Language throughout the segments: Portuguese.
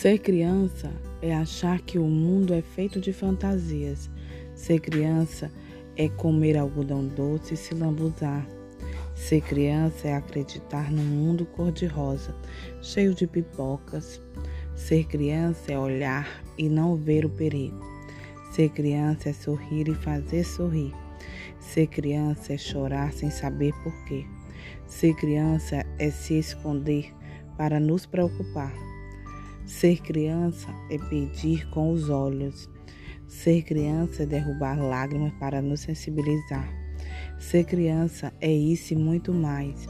Ser criança é achar que o mundo é feito de fantasias. Ser criança é comer algodão doce e se lambuzar. Ser criança é acreditar num mundo cor-de-rosa, cheio de pipocas. Ser criança é olhar e não ver o perigo. Ser criança é sorrir e fazer sorrir. Ser criança é chorar sem saber porquê. Ser criança é se esconder para nos preocupar. Ser criança é pedir com os olhos. Ser criança é derrubar lágrimas para nos sensibilizar. Ser criança é isso e muito mais.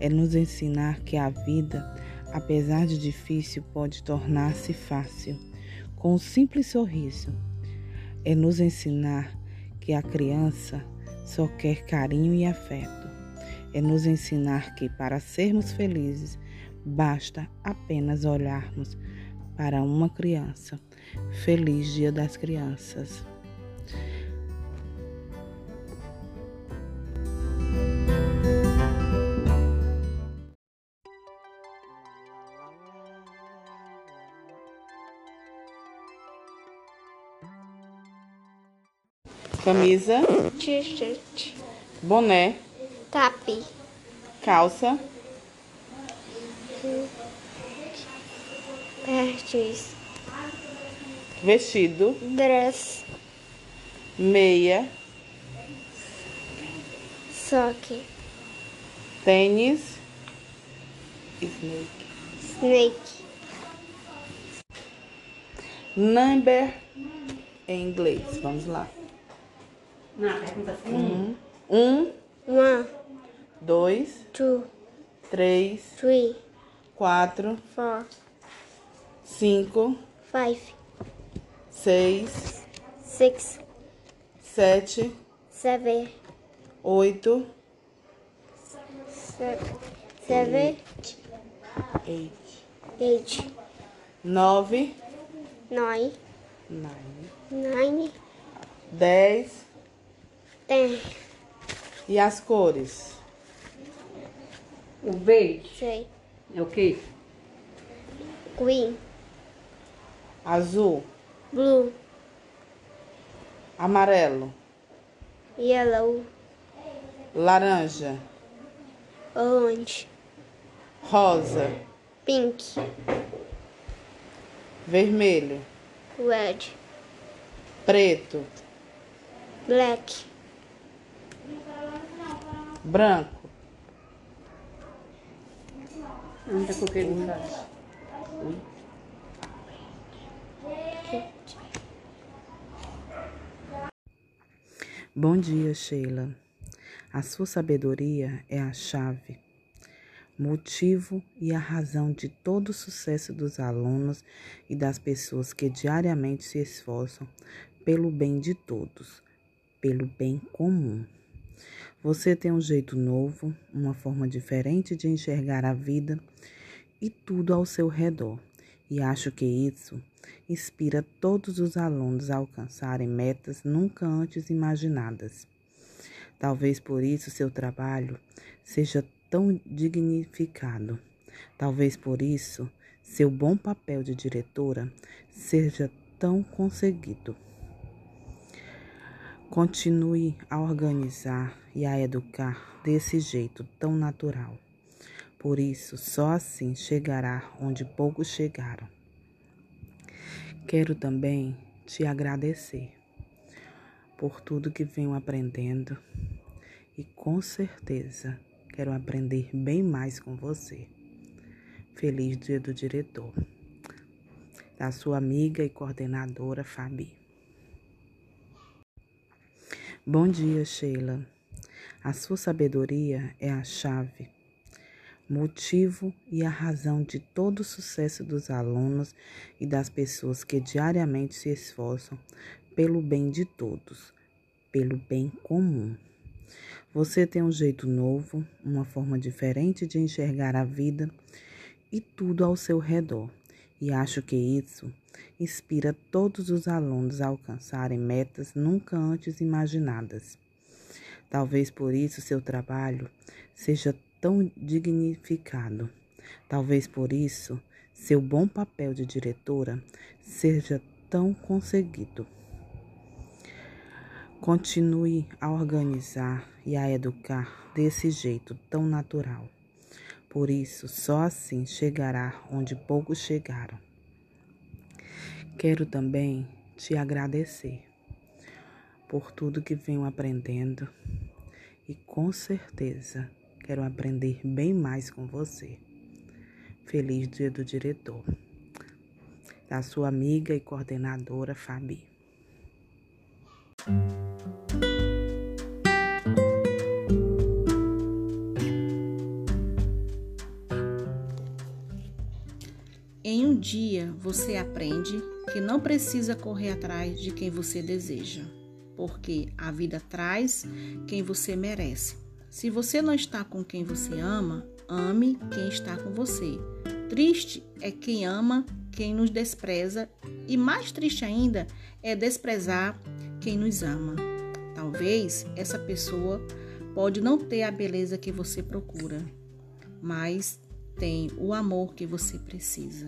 É nos ensinar que a vida, apesar de difícil, pode tornar-se fácil, com um simples sorriso. É nos ensinar que a criança só quer carinho e afeto. É nos ensinar que para sermos felizes, basta apenas olharmos para uma criança. Feliz Dia das Crianças. Camisa, T-shirt. boné, Tapi. calça, Pertis. vestido, Dress. meia, Sock. tênis, snake. Snake. Number em inglês. Vamos lá. Não, pergunta assim. Um, um, One, dois, two, três, three, quatro, four, cinco, five, seis, six, sete, seven, oito, seven, eight, eight, nove, nine, nine, nine, dez. ten. E as cores? O verde Sei. é o quê? Green, Azul, blue, amarelo, yellow, laranja, orange, rosa, pink, vermelho, red, preto, black, branco. Onde é que eu quero Bom dia, Sheila. A sua sabedoria é a chave, motivo e a razão de todo o sucesso dos alunos e das pessoas que diariamente se esforçam pelo bem de todos, pelo bem comum. Você tem um jeito novo, uma forma diferente de enxergar a vida e tudo ao seu redor, e acho que isso inspira todos os alunos a alcançarem metas nunca antes imaginadas. Talvez por isso seu trabalho seja tão dignificado. Talvez por isso seu bom papel de diretora seja tão conseguido. Continue a organizar e a educar desse jeito tão natural. Por isso, só assim chegará onde poucos chegaram. Quero também te agradecer por tudo que venho aprendendo e com certeza quero aprender bem mais com você. Feliz Dia do Diretor. Da sua amiga e coordenadora Fabi. Bom dia, Sheila. A sua sabedoria é a chave, motivo e a razão de todo o sucesso dos alunos e das pessoas que diariamente se esforçam pelo bem de todos, pelo bem comum. Você tem um jeito novo, uma forma diferente de enxergar a vida e tudo ao seu redor, e acho que isso inspira todos os alunos a alcançarem metas nunca antes imaginadas. Talvez por isso seu trabalho seja tão dignificado. Talvez por isso seu bom papel de diretora seja tão conseguido. Continue a organizar e a educar desse jeito tão natural. Por isso, só assim chegará onde poucos chegaram. Quero também te agradecer por tudo que venho aprendendo e com certeza quero aprender bem mais com você. Feliz Dia do Diretor. Da sua amiga e coordenadora Fabi. Em um dia você aprende que não precisa correr atrás de quem você deseja, porque a vida traz quem você merece. Se você não está com quem você ama, ame quem está com você. Triste é quem ama quem nos despreza, e mais triste ainda é desprezar quem nos ama. Talvez essa pessoa pode não ter a beleza que você procura, mas tem o amor que você precisa.